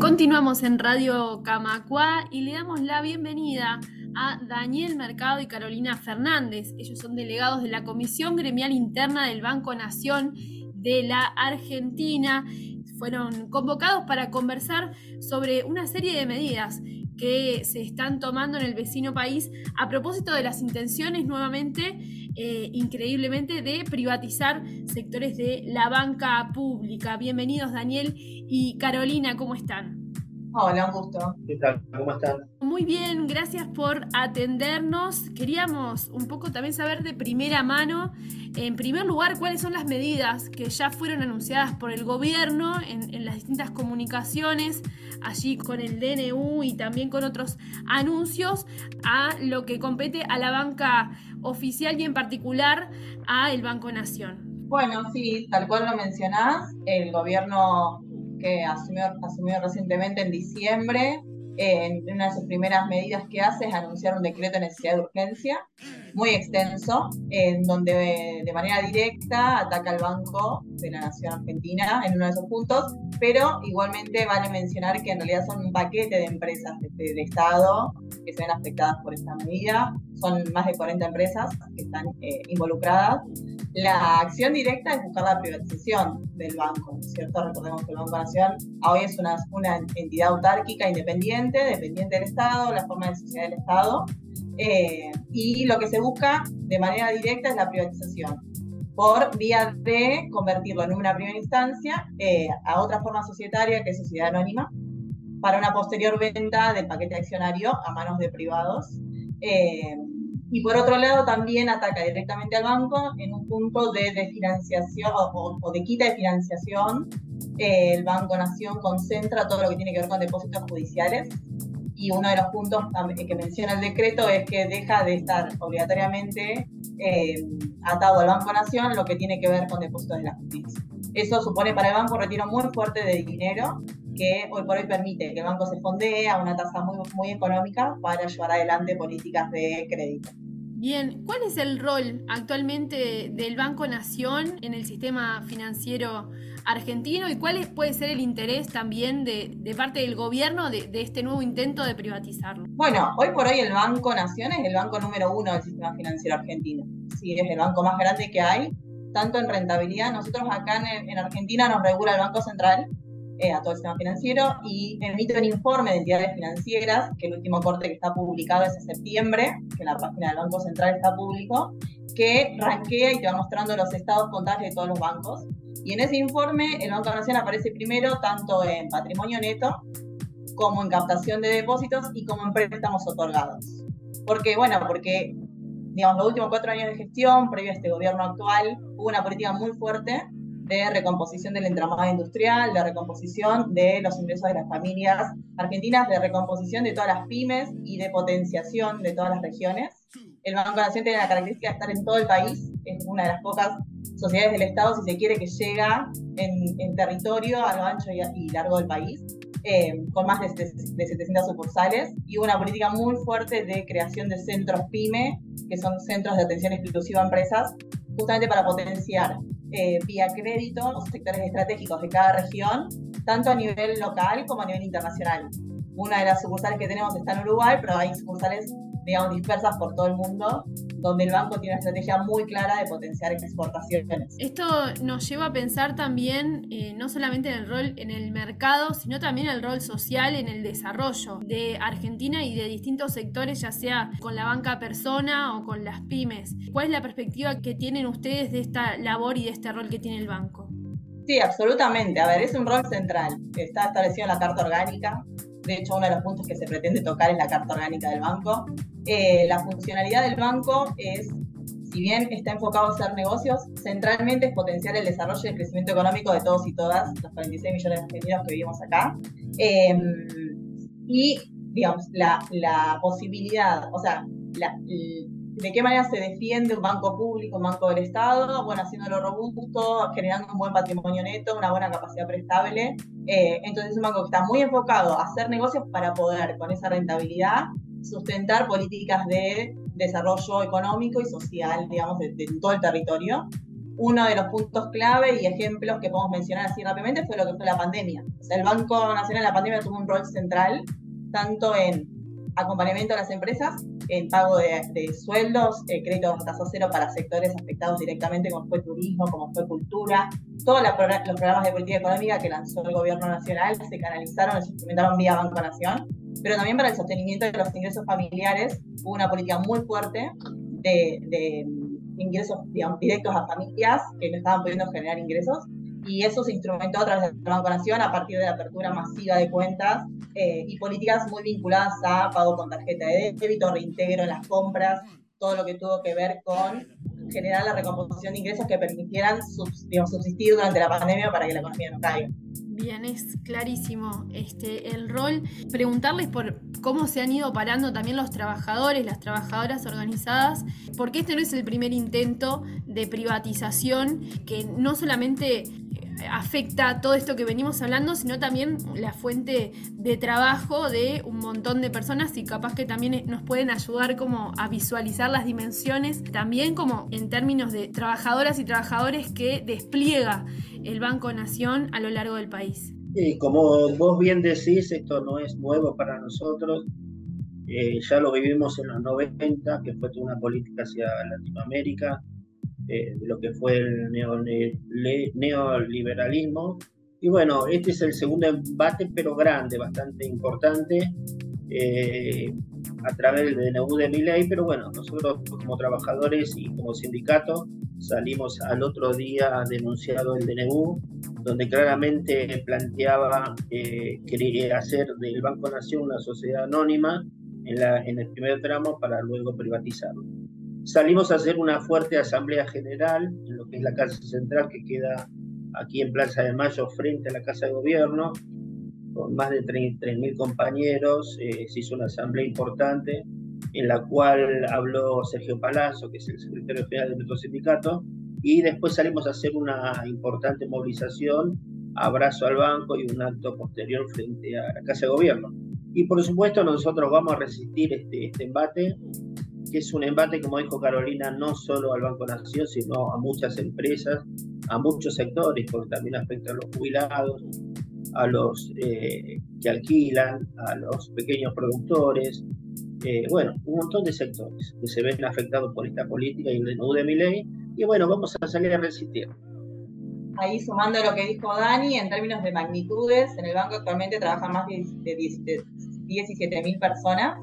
Continuamos en Radio Camacua y le damos la bienvenida a Daniel Mercado y Carolina Fernández. Ellos son delegados de la Comisión Gremial Interna del Banco Nación de la Argentina. Fueron convocados para conversar sobre una serie de medidas que se están tomando en el vecino país a propósito de las intenciones nuevamente, eh, increíblemente, de privatizar sectores de la banca pública. Bienvenidos Daniel y Carolina, ¿cómo están? Hola, un gusto. ¿Qué tal? ¿Cómo están? Muy bien, gracias por atendernos. Queríamos un poco también saber de primera mano, en primer lugar, cuáles son las medidas que ya fueron anunciadas por el gobierno en, las distintas comunicaciones, allí con el DNU y también con otros anuncios, a lo que compete a la banca oficial y en particular a el Banco Nación. Bueno, sí, tal cual lo mencionás, el gobierno que asumió, asumió recientemente en diciembre, en una de sus primeras medidas que hace es anunciar un decreto de necesidad de urgencia muy extenso, en donde de manera directa ataca al Banco de la Nación Argentina en uno de esos puntos, pero igualmente vale mencionar que en realidad son un paquete de empresas de, Estado que se ven afectadas por esta medida. Son más de 40 empresas que están eh, involucradas. La acción directa es buscar la privatización del banco, ¿cierto? Recordemos que el Banco Nación hoy es una, una entidad autárquica independiente, dependiente del Estado, la forma de sociedad del Estado, eh, y lo que se busca de manera directa es la privatización, por vía de convertirlo en una primera instancia eh, a otra forma societaria que es sociedad anónima, para una posterior venta del paquete accionario a manos de privados. Eh, y por otro lado también ataca directamente al banco en un punto de, financiación o, de quita de financiación. el Banco Nación concentra todo lo que tiene que ver con depósitos judiciales y uno de los puntos que menciona el decreto es que deja de estar obligatoriamente eh, atado al Banco Nación lo que tiene que ver con depósitos de la justicia. Eso supone para el banco un retiro muy fuerte de dinero que hoy por hoy permite que el banco se fondee a una tasa muy, muy económica para llevar adelante políticas de crédito. Bien, ¿cuál es el rol actualmente del Banco Nación en el sistema financiero argentino y cuál puede ser el interés también de, parte del gobierno de, este nuevo intento de privatizarlo? Bueno, hoy por hoy el Banco Nación es el banco número uno del sistema financiero argentino. Sí, es el banco más grande que hay, tanto en rentabilidad. Nosotros acá en Argentina nos regula el Banco Central, eh, a todo el sistema financiero y emite un informe de entidades financieras, que el último corte que está publicado es de septiembre, que en la página del Banco Central está público, que ranquea y te va mostrando los estados contables de todos los bancos. Y en ese informe el Banco Nacional aparece primero tanto en patrimonio neto como en captación de depósitos y como en préstamos otorgados. Porque, bueno, porque, digamos, los últimos cuatro años de gestión, previo a este gobierno actual, hubo una política muy fuerte de recomposición del entramado industrial, de recomposición de los ingresos de las familias argentinas, de recomposición de todas las pymes y de potenciación de todas las regiones. El Banco Nación tiene la característica de estar en todo el país, es una de las pocas sociedades del Estado, si se quiere, que llega en, territorio a lo ancho y, largo del país, eh, con más de, de 700 sucursales, y una política muy fuerte de creación de centros PYME, que son centros de atención exclusiva a empresas, justamente para potenciar eh, vía crédito los sectores estratégicos de cada región, tanto a nivel local como a nivel internacional. Una de las sucursales que tenemos está en Uruguay, pero hay sucursales digamos, dispersas por todo el mundo, donde el banco tiene una estrategia muy clara de potenciar exportaciones. Esto nos lleva a pensar también eh, no solamente en el rol en el mercado, sino también el rol social en el desarrollo de Argentina y de distintos sectores, ya sea con la banca persona o con las pymes. ¿Cuál es la perspectiva que tienen ustedes de esta labor y de este rol que tiene el banco? Sí, absolutamente. A ver, es un rol central. Está establecido en la Carta Orgánica. De hecho, uno de los puntos que se pretende tocar es la Carta Orgánica del Banco. Eh, la funcionalidad del banco es, si bien está enfocado a hacer negocios, centralmente es potenciar el desarrollo y el crecimiento económico de todos y todas, los 46 millones de argentinos que vivimos acá. Em, y, digamos, la, la, posibilidad, o sea, de qué manera se defiende un banco público, un banco del Estado, bueno, haciéndolo robusto, generando un buen patrimonio neto, una buena capacidad prestable. Eh, entonces es un banco que está muy enfocado a hacer negocios para poder, con esa rentabilidad, sustentar políticas de desarrollo económico y social, digamos, de, todo el territorio. uno de los puntos clave y ejemplos que podemos mencionar así rápidamente fue lo que fue la pandemia. O sea, el Banco Nacional en la pandemia tuvo un rol central, tanto en acompañamiento a las empresas, en pago de, sueldos, eh, créditos a tasa cero para sectores afectados directamente, como fue turismo, como fue cultura. Todos los programas de política económica que lanzó el gobierno nacional se canalizaron, se implementaron vía Banco Nación, pero también para el sostenimiento de los ingresos familiares hubo una política muy fuerte de, ingresos directos a familias que no estaban pudiendo generar ingresos y eso se instrumentó a través del Banco Nación a partir de la apertura masiva de cuentas eh, y políticas muy vinculadas a pago con tarjeta de débito, reintegro en las compras, todo lo que tuvo que ver con generar la recomposición de ingresos que permitieran subsistir durante la pandemia para que la economía no caiga. Bien, es clarísimo este, el rol. Preguntarles por cómo se han ido parando también los trabajadores, las trabajadoras organizadas, porque este no es el primer intento de privatización que no solamente afecta todo esto que venimos hablando, sino también la fuente de trabajo de un montón de personas y capaz que también nos pueden ayudar como a visualizar las dimensiones, también como en términos de trabajadoras y trabajadores que despliega el Banco Nación a lo largo del país. Y como vos bien decís, esto no es nuevo para nosotros. Eh, ya lo vivimos en los 90, que fue toda una política hacia Latinoamérica, eh, lo que fue el neoliberalismo. Y bueno, este es el segundo embate, pero grande, bastante importante, eh, a través del DNU de mi ley, pero bueno, nosotros como trabajadores y como sindicato salimos al otro día denunciado el DNU, donde claramente planteaba que quería hacer del Banco Nación una sociedad anónima en, la, en el primer tramo para luego privatizarlo. Salimos a hacer una fuerte asamblea general en lo que es la Casa Central que queda aquí en Plaza de Mayo frente a la Casa de Gobierno, con más de 33.000 compañeros. Eh, se hizo una asamblea importante en la cual habló Sergio Palazzo, que es el secretario general de nuestro sindicato, y después salimos a hacer una importante movilización, abrazo al banco y un acto posterior frente a la Casa de Gobierno. Y por supuesto nosotros vamos a resistir este, este embate que es un embate, como dijo Carolina, no solo al Banco Nación, sino a muchas empresas, a muchos sectores, porque también afecta a los jubilados, a los eh, que alquilan, a los pequeños productores, eh, bueno, un montón de sectores que se ven afectados por esta política y DNU de mi ley, y bueno, vamos a salir a resistir. Ahí sumando lo que dijo Dani, en términos de magnitudes, en el banco actualmente trabajan más de 17.000 personas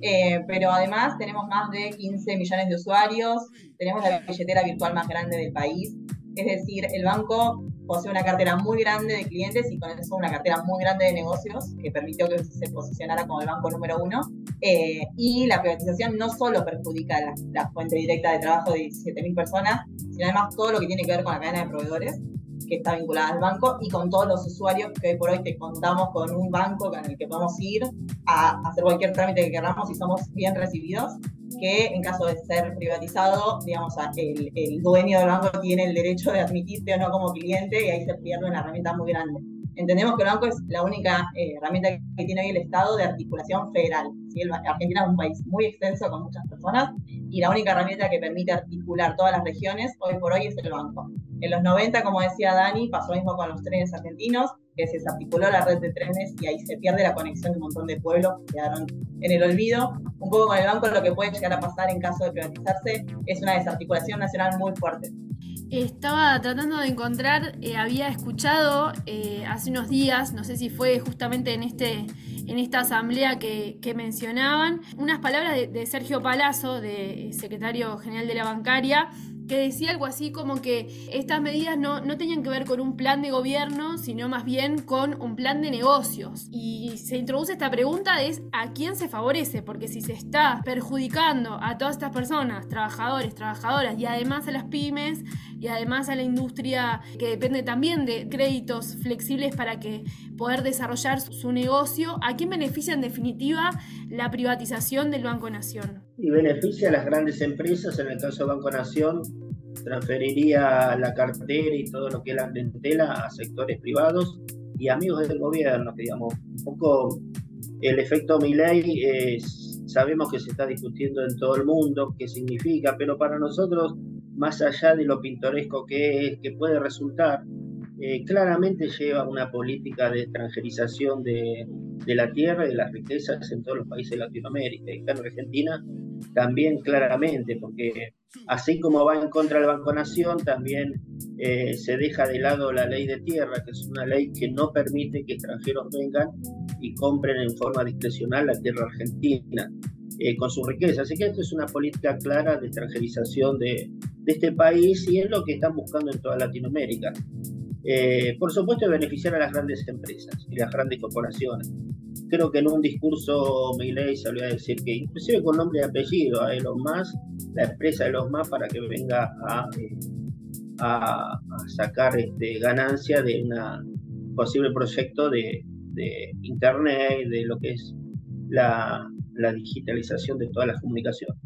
eh, pero además tenemos más de 15 millones de usuarios, tenemos la billetera virtual más grande del país, es decir, el banco posee una cartera muy grande de clientes y con eso una cartera muy grande de negocios que permitió que se posicionara como el banco número uno. Eh, y la privatización no solo perjudica la, la fuente directa de trabajo de 17.000 personas, sino además todo lo que tiene que ver con la cadena de proveedores que está vinculada al banco y con todos los usuarios que hoy por hoy te contamos con un banco con el que podemos ir a hacer cualquier trámite que queramos y somos bien recibidos, que en caso de ser privatizado, digamos, el, el dueño del banco tiene el derecho de admitirte o no como cliente y ahí se pierde una herramienta muy grande. Entendemos que el banco es la única eh, herramienta que tiene hoy el Estado de articulación federal. Argentina es un país muy extenso con muchas personas y la única herramienta que permite articular todas las regiones hoy por hoy es el banco. En los 90, como decía Dani, pasó lo mismo con los trenes argentinos, que se desarticuló la red de trenes y ahí se pierde la conexión de un montón de pueblos que quedaron en el olvido. Un poco con el banco lo que puede llegar a pasar en caso de privatizarse es una desarticulación nacional muy fuerte. Estaba tratando de encontrar, eh, había escuchado eh, hace unos días, no sé si fue justamente en este en esta asamblea que, mencionaban, unas palabras de, Sergio Palazzo, de secretario general de la bancaria, que decía algo así como que estas medidas no, no tenían que ver con un plan de gobierno, sino más bien con un plan de negocios. Y se introduce esta pregunta de a quién se favorece, porque si se está perjudicando a todas estas personas, trabajadores, trabajadoras y además a las pymes y además a la industria que depende también de créditos flexibles para que poder desarrollar su negocio, ¿a quién beneficia en definitiva la privatización del Banco Nación? Y beneficia a las grandes empresas, en el caso del Banco Nación, transferiría la cartera y todo lo que es la clientela a sectores privados y amigos del gobierno, que digamos, un poco el efecto Milley es, sabemos que se está discutiendo en todo el mundo, qué significa, pero para nosotros más allá de lo pintoresco que es, que puede resultar, eh, claramente lleva una política de extranjerización de, de, la tierra y de las riquezas en todos los países de Latinoamérica. Y acá en Argentina también claramente, porque así como va en contra del Banco Nación, también eh, se deja de lado la ley de tierra, que es una ley que no permite que extranjeros vengan y compren en forma discrecional la tierra argentina. Eh, con su riqueza. Así que esto es una política clara de extranjerización de, de, este país y es lo que están buscando en toda Latinoamérica. Eh, por supuesto, beneficiar a las grandes empresas y las grandes corporaciones. Creo que en un discurso Milei salió a decir que, inclusive con nombre y apellido, a Elon Musk, la empresa de Elon Musk, para que venga a, eh, a, sacar este, ganancia de un posible proyecto de, de Internet, de lo que es la, la digitalización de todas las comunicaciones.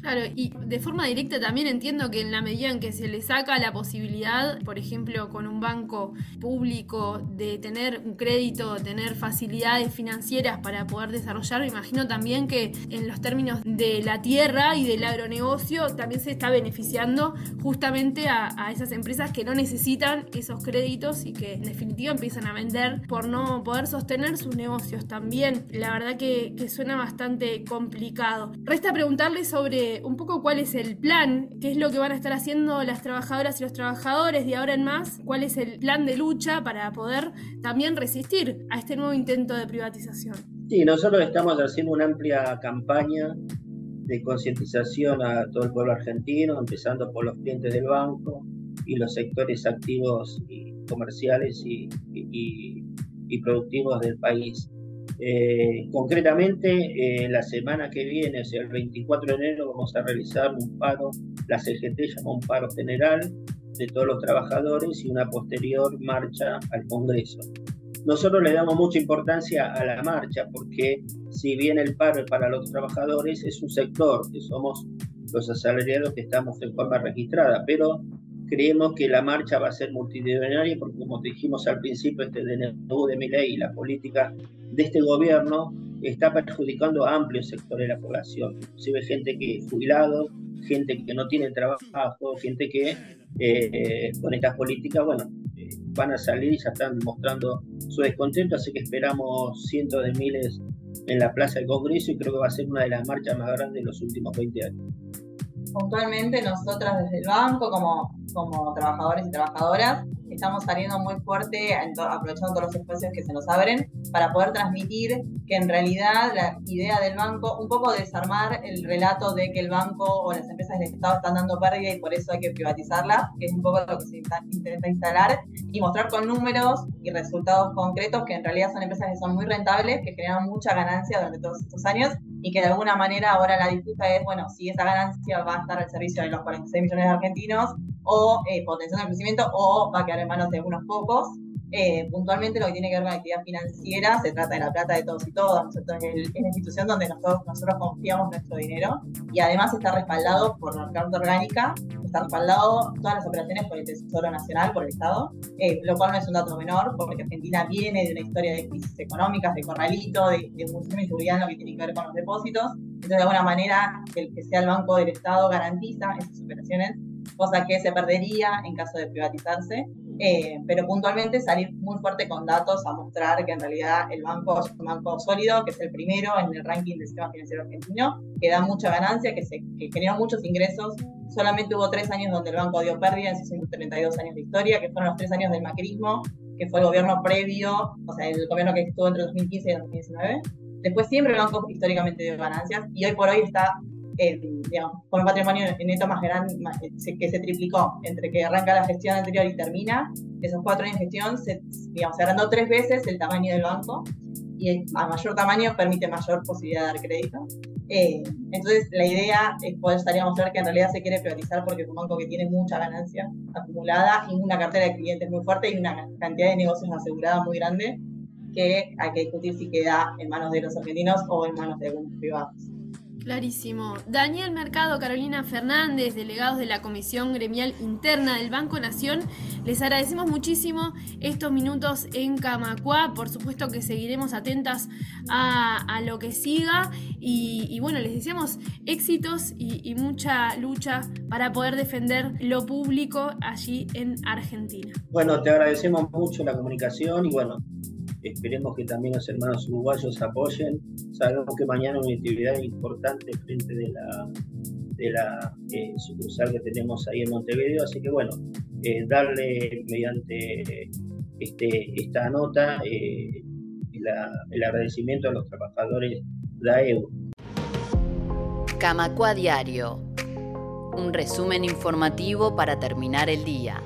Claro, y de forma directa también entiendo que en la medida en que se le saca la posibilidad, por ejemplo, con un banco público, de tener un crédito, tener facilidades financieras para poder desarrollar, me imagino también que en los términos de la tierra y del agronegocio también se está beneficiando justamente a, esas empresas que no necesitan esos créditos y que en definitiva empiezan a vender por no poder sostener sus negocios también. La verdad que, que suena bastante complicado. Resta preguntarle sobre un poco cuál es el plan, qué es lo que van a estar haciendo las trabajadoras y los trabajadores de ahora en más, cuál es el plan de lucha para poder también resistir a este nuevo intento de privatización. Sí, nosotros estamos haciendo una amplia campaña de concientización a todo el pueblo argentino, empezando por los clientes del banco y los sectores activos comerciales y productivos del país. Eh, concretamente, eh, la semana que viene, el 24 de enero, vamos a realizar un paro, la CGT llama un paro general de todos los trabajadores y una posterior marcha al Congreso. Nosotros le damos mucha importancia a la marcha porque si bien el paro para los trabajadores, es un sector que somos los asalariados que estamos en forma registrada, pero creemos que la marcha va a ser multidisciplinaria porque como dijimos al principio, este DNU de mi ley y la política de este gobierno está perjudicando a amplios sectores de la población, inclusive gente que es jubilado, gente que no tiene trabajo, gente que eh, con estas políticas, bueno, eh, van a salir y ya están mostrando su descontento, así que esperamos cientos de miles en la Plaza del Congreso y creo que va a ser una de las marchas más grandes de los últimos 20 años. Puntualmente nosotras desde el banco, como, como trabajadores y trabajadoras, estamos saliendo muy fuerte, aprovechando todos los espacios que se nos abren, para poder transmitir que en realidad la idea del banco, un poco desarmar el relato de que el banco o las empresas del Estado están dando pérdida y por eso hay que privatizarla, que es un poco lo que se intenta instalar, y mostrar con números y resultados concretos que en realidad son empresas que son muy rentables, que generan mucha ganancia durante todos estos años y que de alguna manera ahora la disputa es, bueno, si esa ganancia va a estar al servicio de los 46 millones de argentinos o eh, potenciando el crecimiento o va a quedar en manos de unos pocos. Eh, puntualmente lo que tiene que ver con la actividad financiera, se trata de la plata de todos y todas, nosotros es, la institución donde nosotros, nosotros confiamos nuestro dinero. Y además está respaldado por la Carta Orgánica, está respaldado todas las operaciones por el Tesoro Nacional, por el Estado, eh, lo cual no es un dato menor porque Argentina viene de una historia de crisis económicas, de corralito, de, de muchísima inseguridad en lo que tiene que ver con los depósitos, entonces de alguna manera el que sea el Banco del Estado garantiza esas operaciones cosa que se perdería en caso de privatizarse, eh, pero puntualmente salir muy fuerte con datos a mostrar que en realidad el banco es un banco sólido, que es el primero en el ranking del sistema financiero argentino, que da mucha ganancia, que, se, que generó muchos ingresos. Solamente hubo tres años donde el banco dio pérdida en sus 132 años de historia, que fueron los tres años del macrismo, que fue el gobierno previo, o sea, el gobierno que estuvo entre 2015 y 2019. Después siempre el banco históricamente dio ganancias y hoy por hoy está con un patrimonio neto más grande que se triplicó entre que arranca la gestión anterior y termina. Esos cuatro años de gestión se, digamos, se agrandó tres veces el tamaño del banco y a mayor tamaño permite mayor posibilidad de dar crédito. Eh, entonces, la idea es poder salir a mostrar que en realidad se quiere privatizar porque es un banco que tiene mucha ganancia acumulada y una cartera de clientes muy fuerte y una cantidad de negocios asegurada muy grande que hay que discutir si queda en manos de los argentinos o en manos de algunos privados. Clarísimo. Daniel Mercado, Carolina Fernández, delegados de la Comisión Gremial Interna del Banco Nación, les agradecemos muchísimo estos minutos en Camacuá. Por supuesto que seguiremos atentas a, lo que siga y, bueno, les deseamos éxitos y, mucha lucha para poder defender lo público allí en Argentina. Bueno, te agradecemos mucho la comunicación y bueno, Esperemos que también los hermanos uruguayos apoyen. Sabemos que mañana una actividad importante frente de la, de la eh, sucursal que tenemos ahí en Montevideo, así que bueno, eh, darle mediante este, esta nota eh, el agradecimiento a los trabajadores de AEU. Camacua Diario, un resumen informativo para terminar el día.